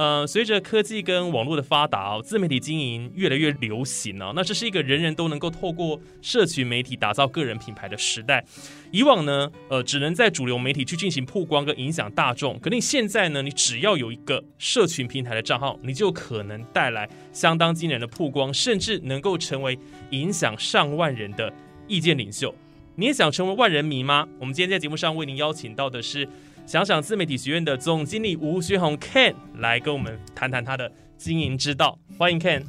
呃，随着科技跟网络的发达哦，自媒体经营越来越流行哦。那这是一个人人都能够透过社群媒体打造个人品牌的时代。以往呢，呃，只能在主流媒体去进行曝光跟影响大众。可你现在呢，你只要有一个社群平台的账号，你就可能带来相当惊人的曝光，甚至能够成为影响上万人的意见领袖。你也想成为万人迷吗？我们今天在节目上为您邀请到的是。想想自媒体学院的总经理吴学红 Ken 来跟我们谈谈他的经营之道，欢迎 Ken。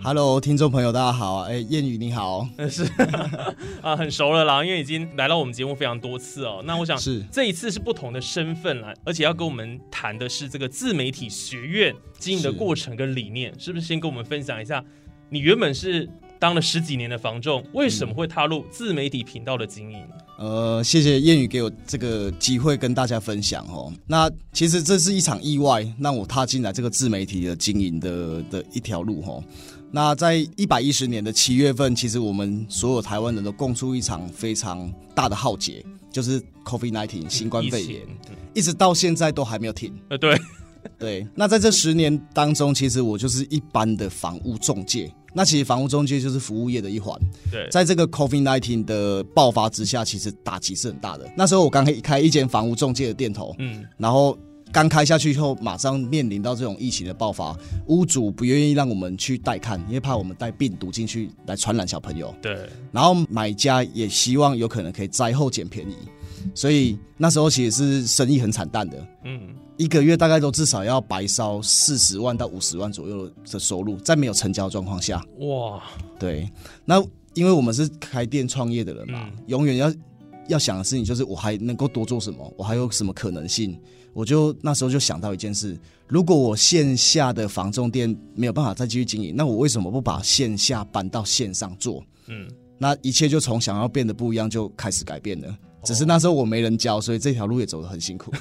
Hello，听众朋友，大家好。哎，谚语你好，是 啊，很熟了啦，因为已经来到我们节目非常多次哦。那我想是这一次是不同的身份啦，而且要跟我们谈的是这个自媒体学院经营的过程跟理念，是不是？先跟我们分享一下，你原本是。当了十几年的房仲，为什么会踏入自媒体频道的经营？呃，谢谢谚语给我这个机会跟大家分享哦。那其实这是一场意外，让我踏进来这个自媒体的经营的的一条路哈。那在一百一十年的七月份，其实我们所有台湾人都共出一场非常大的浩劫，就是 COVID nineteen 新冠肺炎，一直到现在都还没有停。呃，对。对，那在这十年当中，其实我就是一般的房屋中介。那其实房屋中介就是服务业的一环。对，在这个 COVID nineteen 的爆发之下，其实打击是很大的。那时候我刚开开一间房屋中介的店头，嗯，然后刚开下去以后，马上面临到这种疫情的爆发，屋主不愿意让我们去带看，因为怕我们带病毒进去来传染小朋友。对，然后买家也希望有可能可以灾后捡便宜，所以那时候其实是生意很惨淡的。嗯。一个月大概都至少要白烧四十万到五十万左右的收入，在没有成交状况下，哇，对，那因为我们是开店创业的人嘛，永远要要想的事情就是我还能够多做什么，我还有什么可能性？我就那时候就想到一件事：如果我线下的房仲店没有办法再继续经营，那我为什么不把线下搬到线上做？嗯，那一切就从想要变得不一样就开始改变了。只是那时候我没人教，所以这条路也走得很辛苦。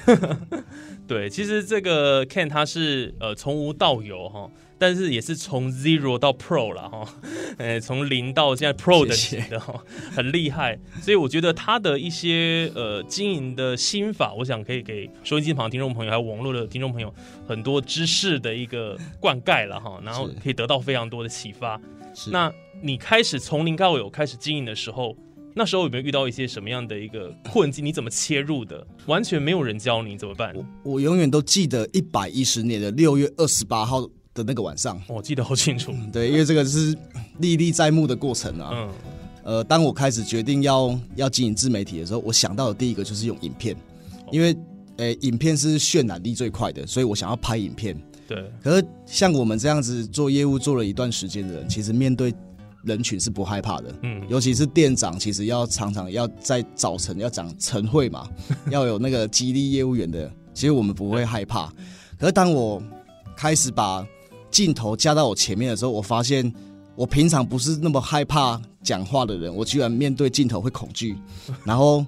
对，其实这个 Ken 他是呃从无到有哈，但是也是从 zero 到 pro 了哈，呃从零到现在 pro 的级的哈，很厉害。所以我觉得他的一些呃经营的心法，我想可以给收音机旁听众朋友还有网络的听众朋友很多知识的一个灌溉了哈，然后可以得到非常多的启发。那你开始从零到有开始经营的时候。那时候有没有遇到一些什么样的一个困境？你怎么切入的？完全没有人教你怎么办？我我永远都记得一百一十年的六月二十八号的那个晚上，我记得好清楚。对，因为这个是历历在目的过程啊。嗯。呃，当我开始决定要要经营自媒体的时候，我想到的第一个就是用影片，因为诶，影片是渲染力最快的，所以我想要拍影片。对。可是像我们这样子做业务做了一段时间的人，其实面对。人群是不害怕的，嗯，尤其是店长，其实要常常要在早晨要讲晨会嘛，要有那个激励业务员的，其实我们不会害怕。可是当我开始把镜头架到我前面的时候，我发现我平常不是那么害怕讲话的人，我居然面对镜头会恐惧，然后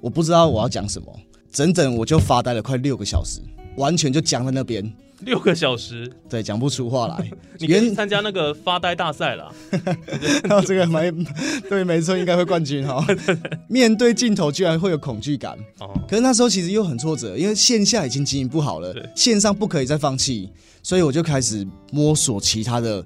我不知道我要讲什么，整整我就发呆了快六个小时，完全就僵在那边。六个小时，对，讲不出话来。你跟参加那个发呆大赛了？这个没对，没错，应该会冠军 哈。面对镜头居然会有恐惧感，哦。可是那时候其实又很挫折，因为线下已经经营不好了，线上不可以再放弃，所以我就开始摸索其他的。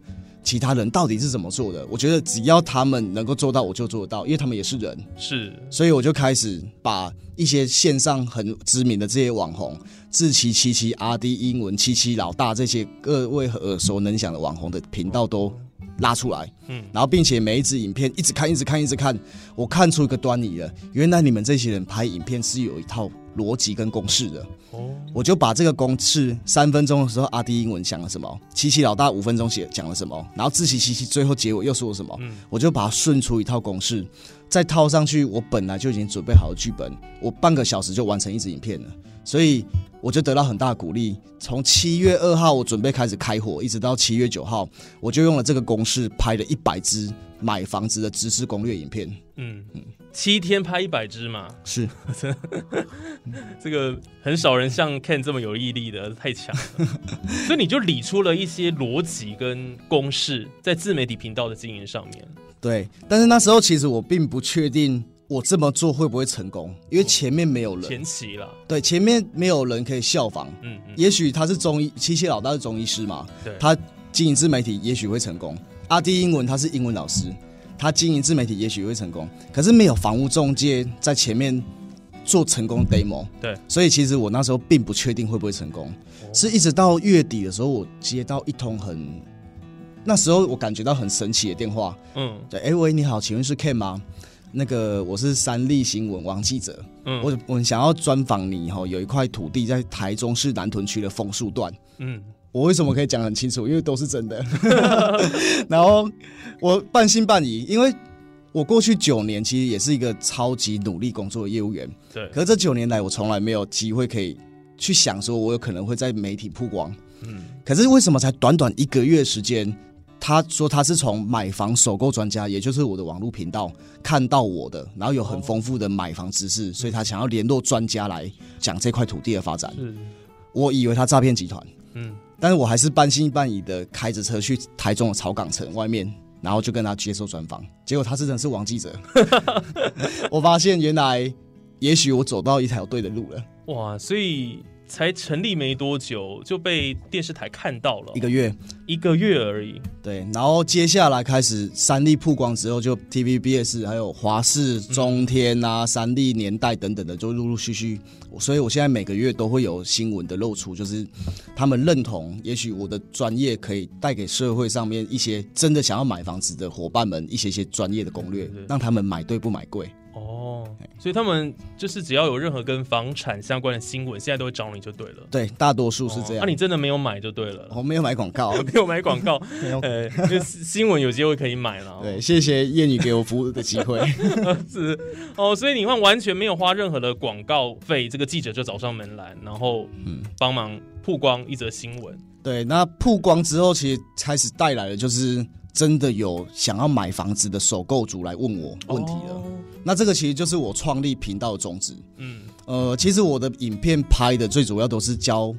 其他人到底是怎么做的？我觉得只要他们能够做到，我就做得到，因为他们也是人。是，所以我就开始把一些线上很知名的这些网红，志奇七七、阿迪英文七七老大这些各位耳熟能详的网红的频道都拉出来，嗯，然后并且每一支影片一直看，一直看，一直看，我看出一个端倪了，原来你们这些人拍影片是有一套逻辑跟公式的。哦，我就把这个公式，三分钟的时候阿迪英文讲了什么，琪琪老大五分钟写讲了什么，然后自习七七最后结尾又说了什么，嗯，我就把它顺出一套公式，再套上去我本来就已经准备好的剧本，我半个小时就完成一支影片了，所以。我就得到很大的鼓励。从七月二号我准备开始开火，一直到七月九号，我就用了这个公式拍了一百支买房子的知识攻略影片。嗯嗯，七天拍一百只嘛？是，这个很少人像 Ken 这么有毅力的，太强。所以你就理出了一些逻辑跟公式，在自媒体频道的经营上面。对，但是那时候其实我并不确定。我这么做会不会成功？因为前面没有人，前期了，对，前面没有人可以效仿。嗯嗯，也许他是中医，七七老大是中医师嘛，对，他经营自媒体也许会成功。阿弟英文他是英文老师，他经营自媒体也许会成功。可是没有房屋中介在前面做成功 demo，对，所以其实我那时候并不确定会不会成功，是一直到月底的时候，我接到一通很，那时候我感觉到很神奇的电话，嗯，对，哎喂，你好，请问是 Ken 吗？那个我是三立新闻王记者，嗯，我我想要专访你哈，有一块土地在台中市南屯区的枫树段，嗯，我为什么可以讲很清楚？因为都是真的。然后我半信半疑，因为我过去九年其实也是一个超级努力工作的业务员，对。可是这九年来，我从来没有机会可以去想说，我有可能会在媒体曝光，嗯。可是为什么才短短一个月时间？他说他是从买房首购专家，也就是我的网络频道看到我的，然后有很丰富的买房知识，所以他想要联络专家来讲这块土地的发展。我以为他诈骗集团，嗯，但是我还是半信半疑的开着车去台中的草港城外面，然后就跟他接受专访。结果他真的是王记者，我发现原来也许我走到一条对的路了。哇，所以。才成立没多久就被电视台看到了，一个月，一个月而已。对，然后接下来开始三立曝光之后，就 TVBS 还有华视、中天啊、三立年代等等的，就陆陆续续。所以我现在每个月都会有新闻的露出，就是他们认同，也许我的专业可以带给社会上面一些真的想要买房子的伙伴们一些些专业的攻略，让他们买对不买贵。哦，所以他们就是只要有任何跟房产相关的新闻，现在都会找你就对了。对，大多数是这样。那你真的没有买就对了。我没有买广告，没有买广告，没有。呃，新闻有机会可以买了。对，谢谢燕女给我服务的机会。是哦，所以你看，完全没有花任何的广告费，这个记者就找上门来，然后嗯，帮忙曝光一则新闻。对，那曝光之后，其实开始带来的就是。真的有想要买房子的首购族来问我问题了，那这个其实就是我创立频道的宗旨。嗯，呃，其实我的影片拍的最主要都是教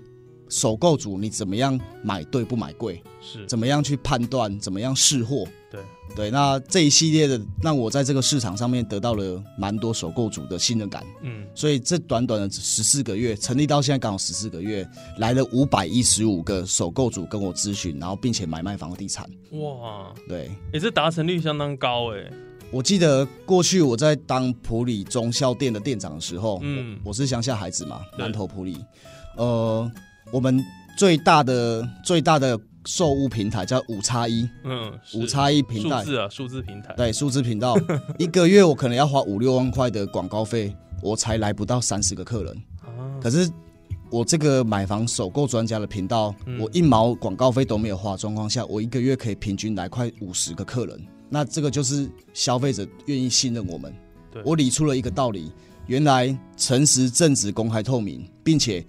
首购族你怎么样买对不买贵，是。怎么样去判断，怎么样试货。对对，那这一系列的让我在这个市场上面得到了蛮多首购组的信任感。嗯，所以这短短的十四个月成立到现在刚好十四个月，来了五百一十五个首购组跟我咨询，然后并且买卖房地产。哇，对，也是达成率相当高哎。我记得过去我在当普里中校店的店长的时候，嗯，我是乡下孩子嘛，南投普里，呃，我们最大的最大的。售物平台叫五叉一，嗯，五叉一平台，数字啊，数字平台，对，数字频道，一个月我可能要花五六万块的广告费，我才来不到三十个客人。可是我这个买房首购专家的频道，我一毛广告费都没有花状况下，我一个月可以平均来快五十个客人。那这个就是消费者愿意信任我们。我理出了一个道理，原来诚实、正直、公开、透明，并且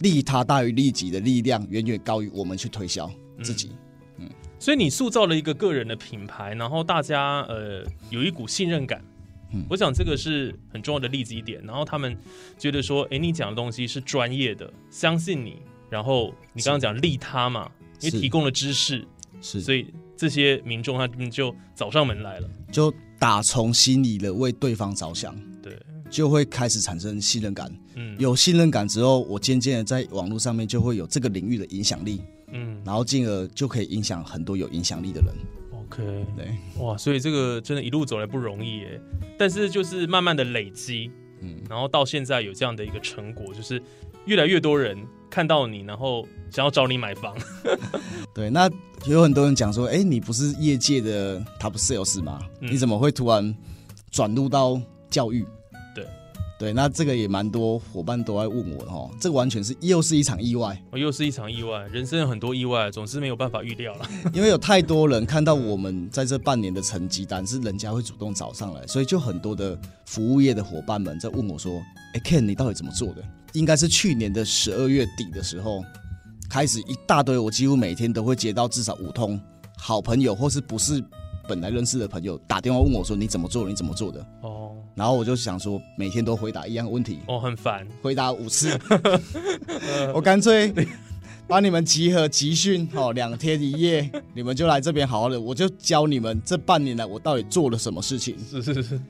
利他大于利己的力量，远远高于我们去推销。自己，嗯，所以你塑造了一个个人的品牌，然后大家呃有一股信任感，嗯，我想这个是很重要的例子一点，然后他们觉得说，哎，你讲的东西是专业的，相信你，然后你刚刚讲利他嘛，因为提供了知识，是，所以这些民众他们就找上门来了，就打从心里的为对方着想，对，就会开始产生信任感，嗯，有信任感之后，我渐渐的在网络上面就会有这个领域的影响力。嗯，然后进而就可以影响很多有影响力的人。OK，对，哇，所以这个真的一路走来不容易耶。但是就是慢慢的累积，嗯，然后到现在有这样的一个成果，就是越来越多人看到你，然后想要找你买房。对，那有很多人讲说，哎，你不是业界的 top sales 吗？你怎么会突然转入到教育？对，那这个也蛮多伙伴都在问我的哈，这个完全是又是一场意外，又是一场意外，人生有很多意外，总是没有办法预料了。因为有太多人看到我们在这半年的成绩单是人家会主动找上来，所以就很多的服务业的伙伴们在问我说：“哎，Ken，你到底怎么做的？”应该是去年的十二月底的时候，开始一大堆，我几乎每天都会接到至少五通好朋友或是不是本来认识的朋友打电话问我说：“你怎么做？你怎么做的？”哦。然后我就想说，每天都回答一样问题，哦，很烦，回答五次，我干脆把你们集合集训，哦，两天一夜，你们就来这边好好的，我就教你们这半年来我到底做了什么事情。是是是，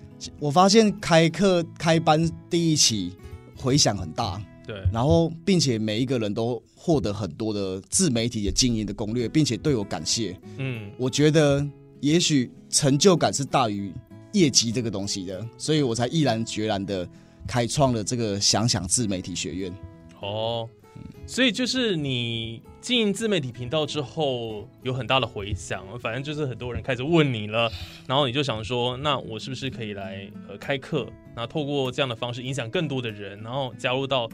我发现开课开班第一期回响很大，对，然后并且每一个人都获得很多的自媒体的经营的攻略，并且对我感谢。嗯，我觉得也许成就感是大于。业绩这个东西的，所以我才毅然决然的开创了这个想想自媒体学院。哦，所以就是你经营自媒体频道之后，有很大的回响，反正就是很多人开始问你了，然后你就想说，那我是不是可以来呃开课，然后透过这样的方式影响更多的人，然后加入到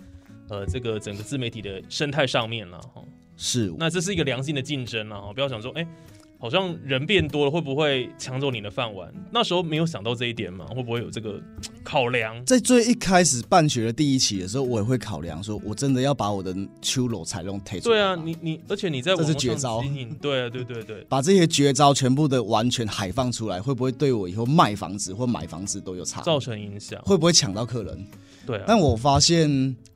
呃这个整个自媒体的生态上面了哈。是，那这是一个良性的竞争啊，不要想说哎。好像人变多了，会不会抢走你的饭碗？那时候没有想到这一点嘛？会不会有这个考量？在最一开始办学的第一期的时候，我也会考量，说我真的要把我的秋楼彩龙推出对啊，你你，而且你在这是绝招，对对对对，把这些绝招全部的完全海放出来，会不会对我以后卖房子或买房子都有差？造成影响？会不会抢到客人？对。但我发现，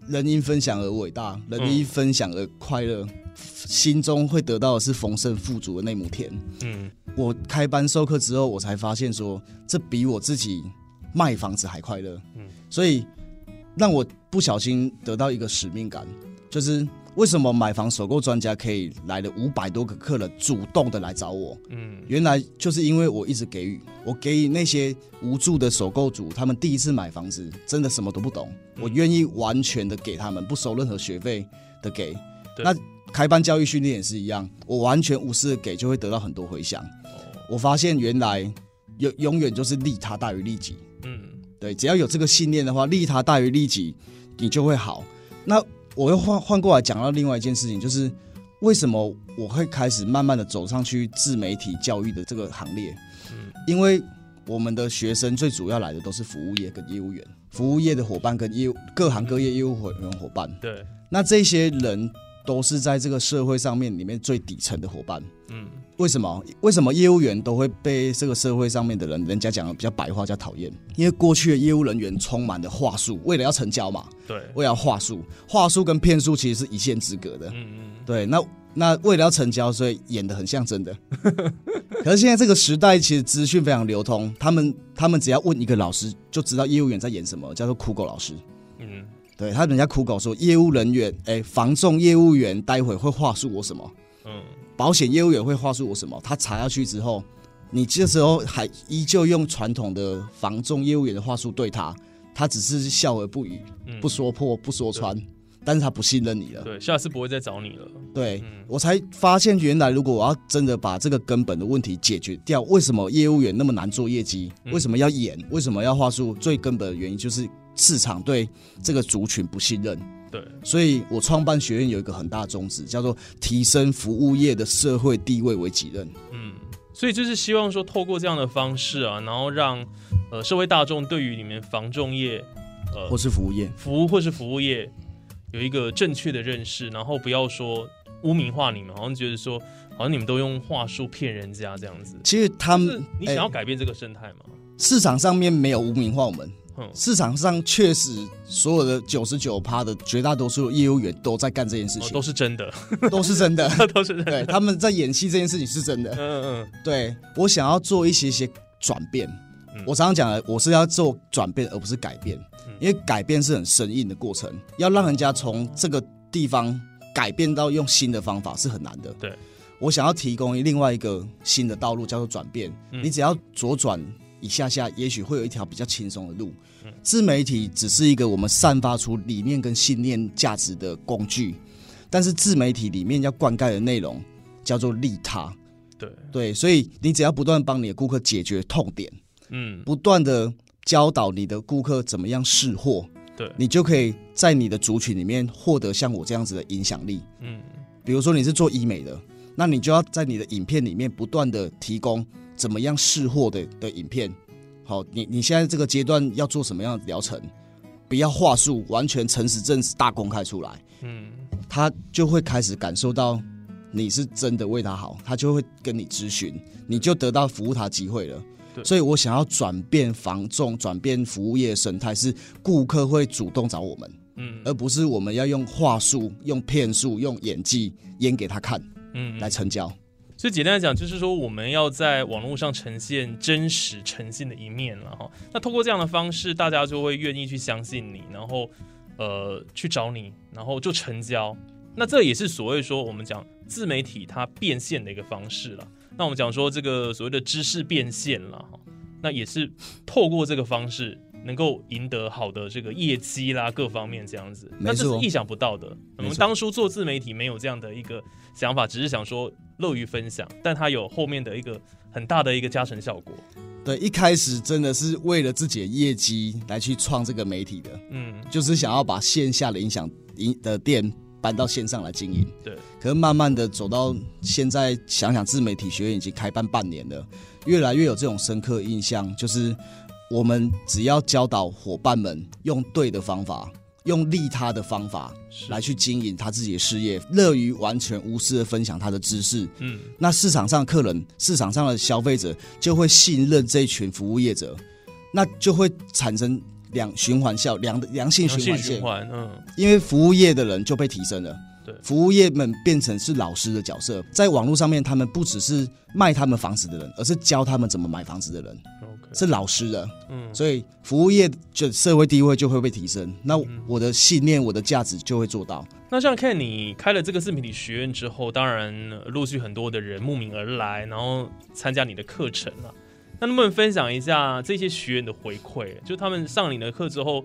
人因分享而伟大，人因分享而快乐。心中会得到的是丰盛富足的那亩田。嗯，我开班授课之后，我才发现说，这比我自己卖房子还快乐。嗯，所以让我不小心得到一个使命感，就是为什么买房首购专家可以来了五百多个客人主动的来找我？嗯，原来就是因为我一直给予，我给予那些无助的首购主，他们第一次买房子，真的什么都不懂，我愿意完全的给他们，不收任何学费的给。那开班教育训练也是一样，我完全无私的给，就会得到很多回响。我发现原来永永远就是利他大于利己。嗯，对，只要有这个信念的话，利他大于利己，你就会好。那我又换换过来讲到另外一件事情，就是为什么我会开始慢慢的走上去自媒体教育的这个行列？嗯，因为我们的学生最主要来的都是服务业跟业务员，服务业的伙伴跟业务各行各业业务伙员伙伴。对，那这些人。都是在这个社会上面里面最底层的伙伴。嗯，为什么？为什么业务员都会被这个社会上面的人，人家讲的比较白话叫讨厌？因为过去的业务人员充满了话术，为了要成交嘛。对，为了话术，话术跟骗术其实是一线之隔的。嗯嗯。对，那那为了要成交，所以演的很像真的。可是现在这个时代，其实资讯非常流通，他们他们只要问一个老师，就知道业务员在演什么，叫做酷狗老师。嗯。对他，人家苦搞说业务人员，哎，防重业务员待会会话术我什么？嗯，保险业务员会话术我什么？他查下去之后，你这时候还依旧用传统的防重业务员的话术对他，他只是笑而不语，不说破，不说穿，但是他不信任你了。对，下次不会再找你了。对我才发现，原来如果我要真的把这个根本的问题解决掉，为什么业务员那么难做业绩？为什么要演？为什么要话术？最根本的原因就是。市场对这个族群不信任，对，所以我创办学院有一个很大的宗旨，叫做提升服务业的社会地位为己任。嗯，所以就是希望说，透过这样的方式啊，然后让呃社会大众对于你们防重业，呃，或是服务业，服务或是服务业有一个正确的认识，然后不要说污名化你们，好像觉得说好像你们都用话术骗人家这样子。其实他们，你想要改变这个生态吗？市场上面没有污名化我们。市场上确实，所有的九十九趴的绝大多数业务员都在干这件事情，都是真的，都是真的，都是 对。他们在演戏这件事情是真的。嗯嗯。对我想要做一些些转变，我常常讲的，我是要做转变而不是改变，因为改变是很生硬的过程，要让人家从这个地方改变到用新的方法是很难的。对，我想要提供另外一个新的道路，叫做转变。你只要左转。一下下，也许会有一条比较轻松的路。自媒体只是一个我们散发出理念跟信念价值的工具，但是自媒体里面要灌溉的内容叫做利他。对对，所以你只要不断帮你的顾客解决痛点，嗯，不断的教导你的顾客怎么样试货，对，你就可以在你的族群里面获得像我这样子的影响力。嗯，比如说你是做医美的，那你就要在你的影片里面不断的提供怎么样试货的的影片。好，你你现在这个阶段要做什么样的疗程？不要话术，完全诚实正大公开出来。嗯，他就会开始感受到你是真的为他好，他就会跟你咨询，你就得到服务他机会了。对所以我想要转变防重，转变服务业生态，是顾客会主动找我们，嗯，而不是我们要用话术、用骗术、用演技演给他看嗯来成交。所以简单来讲，就是说我们要在网络上呈现真实、诚信的一面了哈。那通过这样的方式，大家就会愿意去相信你，然后呃去找你，然后就成交。那这也是所谓说我们讲自媒体它变现的一个方式了。那我们讲说这个所谓的知识变现了哈，那也是透过这个方式能够赢得好的这个业绩啦，各方面这样子。那这是意想不到的。我们当初做自媒体没有这样的一个想法，只是想说乐于分享，但它有后面的一个很大的一个加成效果。对，一开始真的是为了自己的业绩来去创这个媒体的，嗯，就是想要把线下的影响影的店搬到线上来经营。对，可是慢慢的走到现在，想想自媒体学院已经开办半年了，越来越有这种深刻印象，就是我们只要教导伙伴们用对的方法，用利他的方法是。来去经营他自己的事业，乐于完全无私的分享他的知识，嗯，那市场上的客人、市场上的消费者就会信任这一群服务业者，那就会产生两循环效良良性循环线，循环，嗯，因为服务业的人就被提升了。对服务业们变成是老师的角色，在网络上面，他们不只是卖他们房子的人，而是教他们怎么买房子的人，，OK，是老师的。嗯，所以服务业就社会地位就会被提升，那嗯我的信念、我的价值就会做到。那像看你开了这个自媒体学院之后，当然呃陆续很多的人慕名而来，然后参加你的课程了。那能不能分享一下这些学员的回馈？就他们上你的课之后，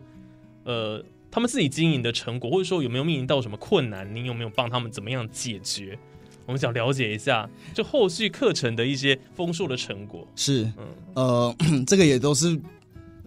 呃，他们自己经营的成果，或者说有没有面临到什么困难？你有没有帮他们怎么样解决？我们想了解一下，就后续课程的一些丰硕的成果。是，嗯呃，这个也都是，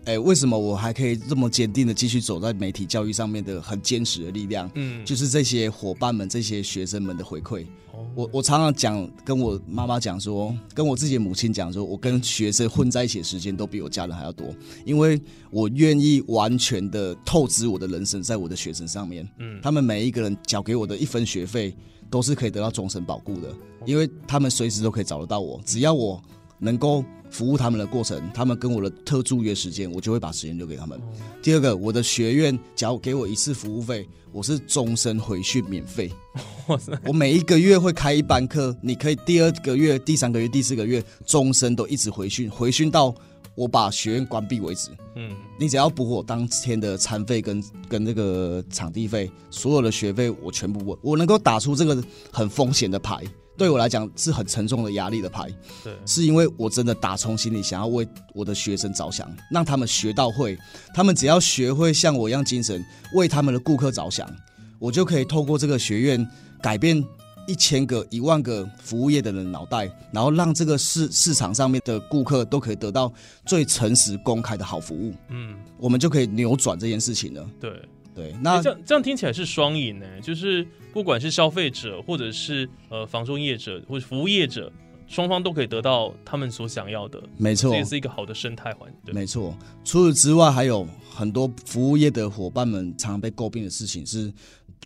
哎、为什么我还可以这么坚定的继续走在媒体教育上面的很坚实的力量，嗯，就是这些伙伴们、这些学生们的回馈。哦我我常常讲，跟我妈妈讲说，跟我自己的母亲讲说，我跟学生混在一起的时间都比我家人还要多，因为我愿意完全的透支我的人生在我的学生上面。嗯。他们每一个人缴给我的一分学费，都是可以得到终身保固的，因为他们随时都可以找得到我，只要我能够服务他们的过程，他们跟我的特助约时间，我就会把时间留给他们。第二个，我的学院只要给我一次服务费，我是终身回训免费。哇塞，我每一个月会开一班课，你可以第二个月、第三个月、第四个月，终身都一直回训，回训到我把学院关闭为止。嗯你只要补我当天的餐费跟跟那个场地费，所有的学费我全部我我能够打出这个很风险的牌，对我来讲是很沉重的压力的牌，对，是因为我真的打从心里想要为我的学生着想，让他们学到会，他们只要学会像我一样精神，为他们的顾客着想，我就可以透过这个学院改变一千个、一万个服务业的人脑袋，然后让这个市市场上面的顾客都可以得到最诚实、公开的好服务，嗯我们就可以扭转这件事情了。对。对，那那这样这样听起来是双赢呢，就是不管是消费者或者是呃房中业者或者服务业者，双方都可以得到他们所想要的，没错这也，是一个好的生态环。境，没错。除此之外，还有很多服务业的伙伴们常常被诟病的事情是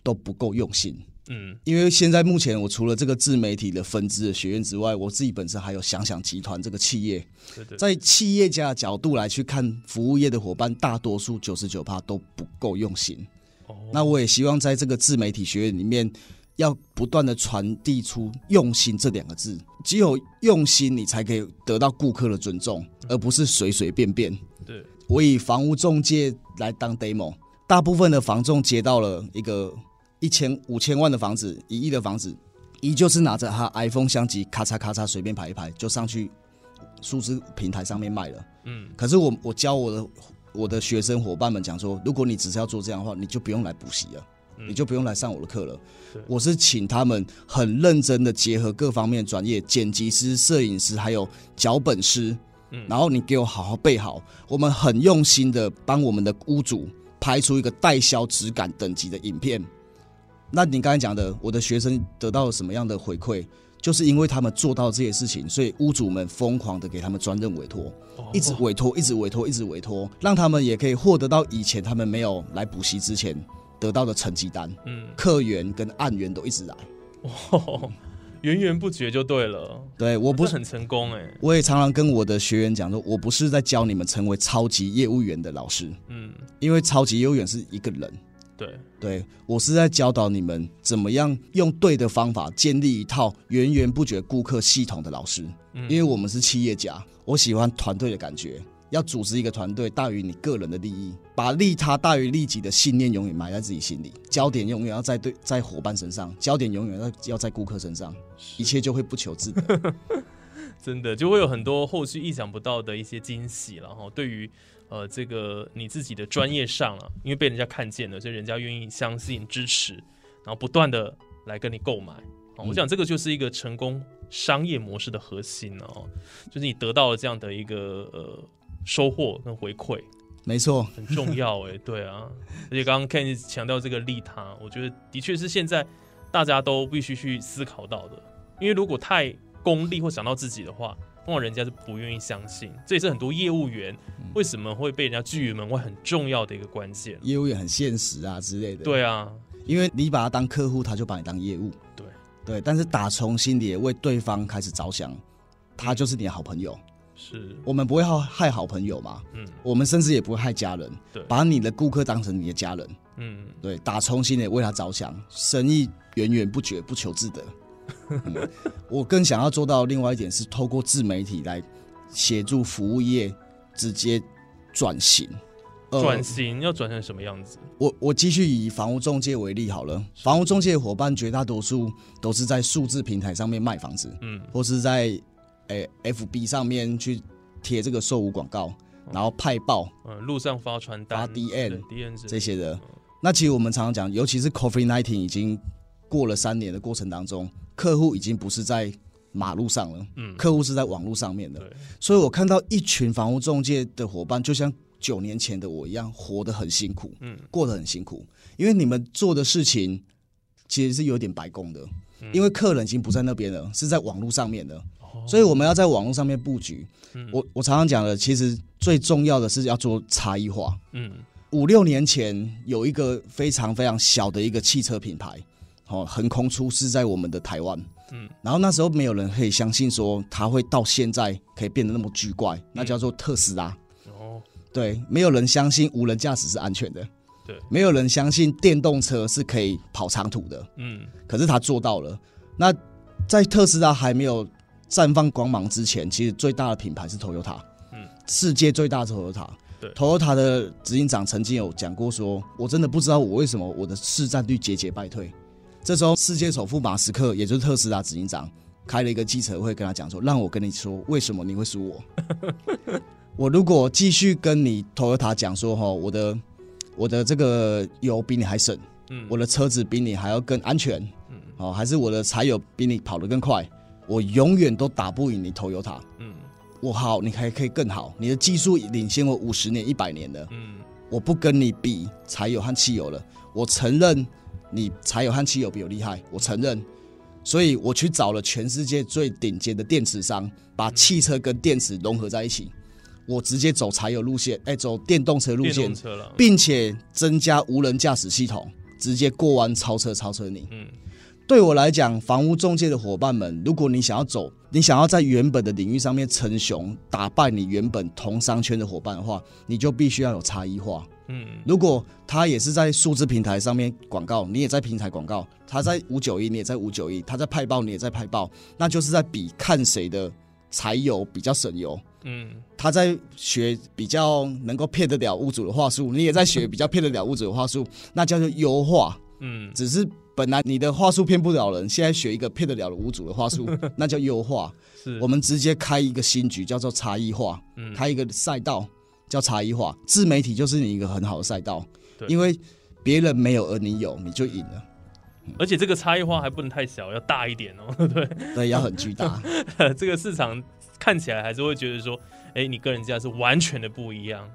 都不够用心。嗯因为现在目前我除了这个自媒体的分支的学院之外，我自己本身还有想想集团这个企业，对对，在企业家的角度来去看服务业的伙伴，大多数九十九趴都不够用心。哦那我也希望在这个自媒体学院里面，要不断的传递出“用心”这两个字。只有用心，你才可以得到顾客的尊重，而不是随随便便。对，我以房屋中介来当 demo，大部分的房仲接到了一个一千五千万的房子，一亿的房子，依旧是拿着他 iPhone 相机咔嚓咔嚓随便拍一拍就上去数字平台上面卖了。嗯，可是我我教我的我的学生伙伴们讲说，如果你只是要做这样的话，你就不用来补习了，你就不用来上我的课了。我是请他们很认真的结合各方面专业，剪辑师、摄影师还有脚本师，然后你给我好好备好，我们很用心的帮我们的屋主拍出一个代销质感等级的影片。那你刚才讲的，我的学生得到了什么样的回馈？就是因为他们做到这些事情，所以屋主们疯狂的给他们专任委托，一直委托，一直委托，一直委托，让他们也可以获得到以前他们没有来补习之前得到的成绩单。嗯，客源跟案源都一直来，哦，源源不绝就对了。对我不是很成功哎，我也常常跟我的学员讲说，我不是在教你们成为超级业务员的老师。嗯，因为超级业务员是一个人。对，对我是在教导你们怎么样用对的方法建立一套源源不绝顾客系统的老师。因为我们是企业家，我喜欢团队的感觉，要组织一个团队大于你个人的利益，把利他大于利己的信念永远埋在自己心里，焦点永远要在对在伙伴身上，焦点永远要要在顾客身上，一切就会不求自得。真的就会有很多后续意想不到的一些惊喜，然后对于。呃，这个你自己的专业上了，因为被人家看见了，所以人家愿意相信、支持，然后不断的来跟你购买。我想这个就是一个成功商业模式的核心哦，就是你得到了这样的一个呃收获跟回馈，没错，很重要哎，对啊。而且刚刚 Ken 强调这个利他，我觉得的确是现在大家都必须去思考到的，因为如果太功利或想到自己的话。往往人家是不愿意相信，这也是很多业务员为什么会被人家拒于门外很重要的一个关键。业务员很现实啊之类的。对啊，因为你把他当客户，他就把你当业务。对对，但是打从心里为对方开始着想，他就是你的好朋友。是我们不会害害好朋友嘛？嗯，我们甚至也不会害家人。对，把你的顾客当成你的家人。嗯，对，打从心里为他着想，生意源源不绝，不求自得。我更想要做到另外一点是，透过自媒体来协助服务业直接转型。转型要转成什么样子？我我继续以房屋中介为例好了。房屋中介伙伴绝大多数都是在数字平台上面卖房子，嗯，或是在诶 FB 上面去贴这个售屋广告，然后派报，嗯，路上发传单、发 DN、这些的。那其实我们常常讲，尤其是 Coffee Nineteen 已经过了三年的过程当中。客户已经不是在马路上了，嗯，客户是在网络上面的，所以我看到一群房屋中介的伙伴，就像九年前的我一样，活得很辛苦，嗯，过得很辛苦，因为你们做的事情其实是有点白工的，因为客人已经不在那边了，是在网络上面的，所以我们要在网络上面布局。我我常常讲的，其实最重要的是要做差异化。嗯，五六年前有一个非常非常小的一个汽车品牌。哦，横空出世在我们的台湾，嗯，然后那时候没有人可以相信说它会到现在可以变得那么巨怪，那叫做特斯拉。哦，对，没有人相信无人驾驶是安全的，对，没有人相信电动车是可以跑长途的，嗯，可是他做到了。那在特斯拉还没有绽放光芒之前，其实最大的品牌是 Toyota，嗯，世界最大的 Toyota，对，Toyota 的执行长曾经有讲过说，我真的不知道我为什么我的市占率节节败退。这时候，世界首富马斯克，也就是特斯拉执行长，开了一个记者会，跟他讲说：“让我跟你说，为什么你会输我？我如果继续跟你 Toyota 讲说，哈，我的我的这个油比你还省，嗯，我的车子比你还要更安全，嗯，哦，还是我的柴油比你跑得更快，我永远都打不赢你 Toyota，嗯，我好，你还可以更好，你的技术领先我五十年、一百年的，嗯，我不跟你比柴油和汽油了，我承认。”你柴油和汽油比我厉害，我承认，所以我去找了全世界最顶尖的电池商，把汽车跟电池融合在一起。我直接走柴油路线，哎，走电动车路线，并且增加无人驾驶系统，直接过弯超车超车你。嗯，对我来讲，房屋中介的伙伴们，如果你想要走，你想要在原本的领域上面称雄，打败你原本同商圈的伙伴的话，你就必须要有差异化。嗯，如果他也是在数字平台上面广告，你也在平台广告，他在五九一，你也在五九一，他在派报，你也在派报，那就是在比看谁的柴油比较省油。嗯，他在学比较能够骗得了屋主的话术，你也在学比较骗得了屋主的话术，那叫做优化。嗯，只是本来你的话术骗不了人，现在学一个骗得了的屋主的话术，那叫优化。是我们直接开一个新局，叫做差异化，开一个赛道叫差异化。自媒体就是你一个很好的赛道，因为别人没有而你有，你就赢了。而且这个差异化还不能太小，要大一点哦。对对，要很巨大。这个市场看起来还是会觉得说，哎，你跟人家是完全的不一样。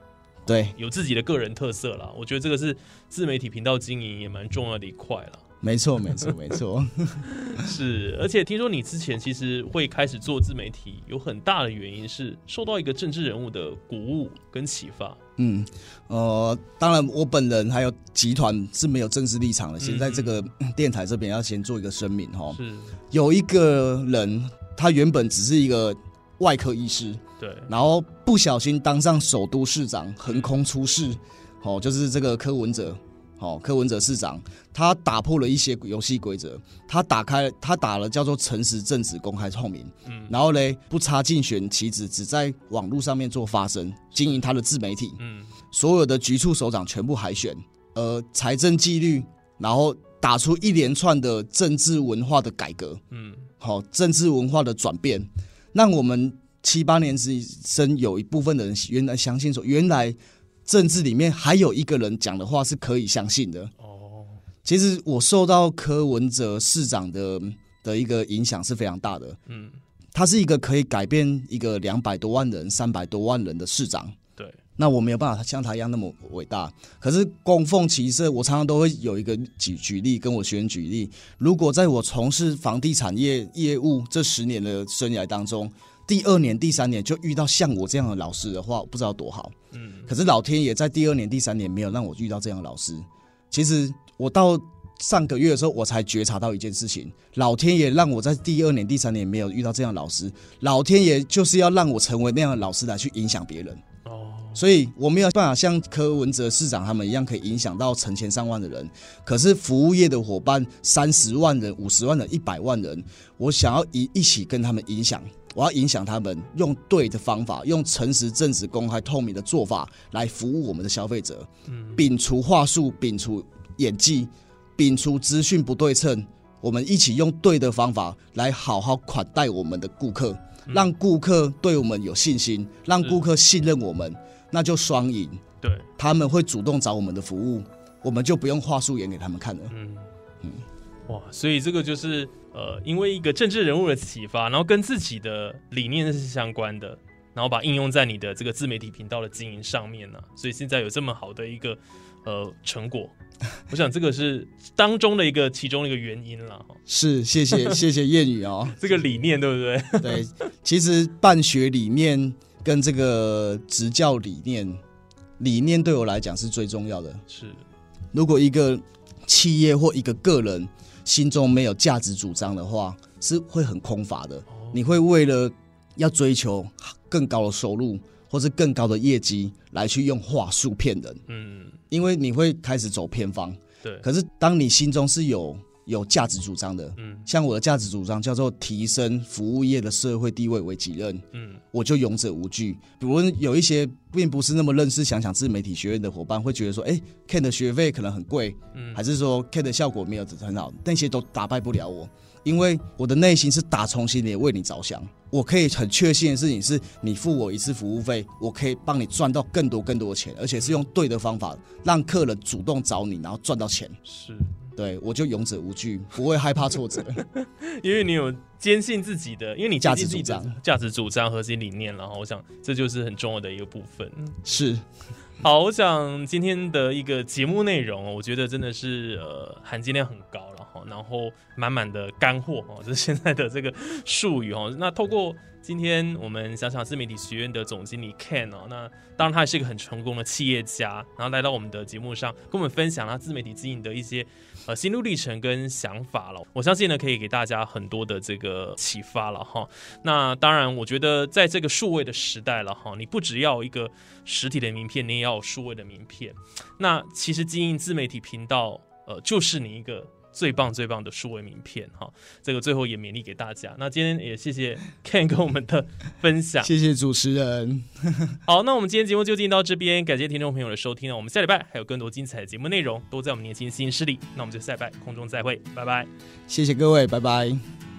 对，有自己的个人特色啦。我觉得这个是自媒体频道经营也蛮重要的一块了。没错，没错，没错。是，而且听说你之前其实会开始做自媒体，有很大的原因是受到一个政治人物的鼓舞跟启发。嗯，呃，当然我本人还有集团是没有政治立场的。现在这个 电台这边要先做一个声明哈。是，有一个人，他原本只是一个外科医师。对，然后不小心当上首都市长，横空出世，哦，就是这个柯文哲，哦，柯文哲市长，他打破了一些游戏规则，他打开，他打了叫做诚实、正直、公开、透明，嗯，然后嘞，不插竞选旗子，只在网络上面做发声，经营他的自媒体，嗯，所有的局处首长全部海选，呃，财政纪律，然后打出一连串的政治文化的改革，嗯，好，政治文化的转变，让我们。七八年之生，有一部分的人原来相信说，原来政治里面还有一个人讲的话是可以相信的。哦，其实我受到柯文哲市长的的一个影响是非常大的。嗯，他是一个可以改变一个两百多万人、三百多万人的市长。对，那我没有办法像他一样那么伟大。可是供奉其色，我常常都会有一个举举例，跟我学员举例。如果在我从事房地产业业务这十年的生涯当中，第二年、第三年就遇到像我这样的老师的话，不知道多好。嗯，可是老天爷在第二年、第三年没有让我遇到这样的老师。其实我到上个月的时候，我才觉察到一件事情：老天爷让我在第二年、第三年没有遇到这样的老师，老天爷就是要让我成为那样的老师来去影响别人。哦，所以我没有办法像柯文哲市长他们一样，可以影响到成千上万的人。可是服务业的伙伴，三十万人、五十万人、一百万人，我想要一一起跟他们影响。我要影响他们，用对的方法，用诚实、正直、公开、透明的做法来服务我们的消费者。嗯，摒除话术，摒除演技，摒除资讯不对称，我们一起用对的方法来好好款待我们的顾客，让顾客对我们有信心，让顾客信任我们，那就双赢。对，他们会主动找我们的服务，我们就不用话术演给他们看了。嗯嗯，哇，所以这个就是。呃，因为一个政治人物的启发，然后跟自己的理念是相关的，然后把应用在你的这个自媒体频道的经营上面呢，所以现在有这么好的一个呃成果，我想这个是当中的一个其中的一个原因了。是，谢谢谢谢谚语哦，这个理念对不对？对，其实办学理念跟这个执教理念，理念对我来讲是最重要的。是，如果一个企业或一个个人。心中没有价值主张的话，是会很空乏的。你会为了要追求更高的收入或是更高的业绩，来去用话术骗人。嗯，因为你会开始走偏方。对。可是当你心中是有有价值主张的，嗯，像我的价值主张叫做提升服务业的社会地位为己任。嗯，我就勇者无惧。比如有一些并不是那么认识想想自媒体学院的伙伴，会觉得说，哎，Ken 的学费可能很贵，嗯，还是说 Ken 的效果没有很好，那些都打败不了我，因为我的内心是打从心里为你着想。我可以很确信的事情是，你付我一次服务费，我可以帮你赚到更多更多的钱，而且是用对的方法，让客人主动找你，然后赚到钱。是。对，我就勇者无惧，不会害怕挫折，因为你有坚信自己的，因为你价值主张、价值主张、核心理念，然后我想这就是很重要的一个部分。是，好，我想今天的一个节目内容，我觉得真的是呃含金量很高然后满满的干货哦，就是现在的这个术语哦。那透过今天我们想想自媒体学院的总经理 Ken 哦，那当然他也是一个很成功的企业家，然后来到我们的节目上，跟我们分享他自媒体经营的一些。呃，心路历程跟想法了，我相信呢，可以给大家很多的这个启发了哈。那当然，我觉得在这个数位的时代了哈，你不只要一个实体的名片，你也要数位的名片。那其实经营自媒体频道，呃，就是你一个最棒最棒的数位名片哈。这个最后也勉励给大家。那今天也谢谢 Ken 跟我们的分享，谢谢主持人。好，那我们今天节目就进到这边，感谢听众朋友的收听呢。我们下礼拜还有更多精彩的节目内容都在我们年轻新势力。那我们就下礼拜空中再会，拜拜。谢谢各位，拜拜。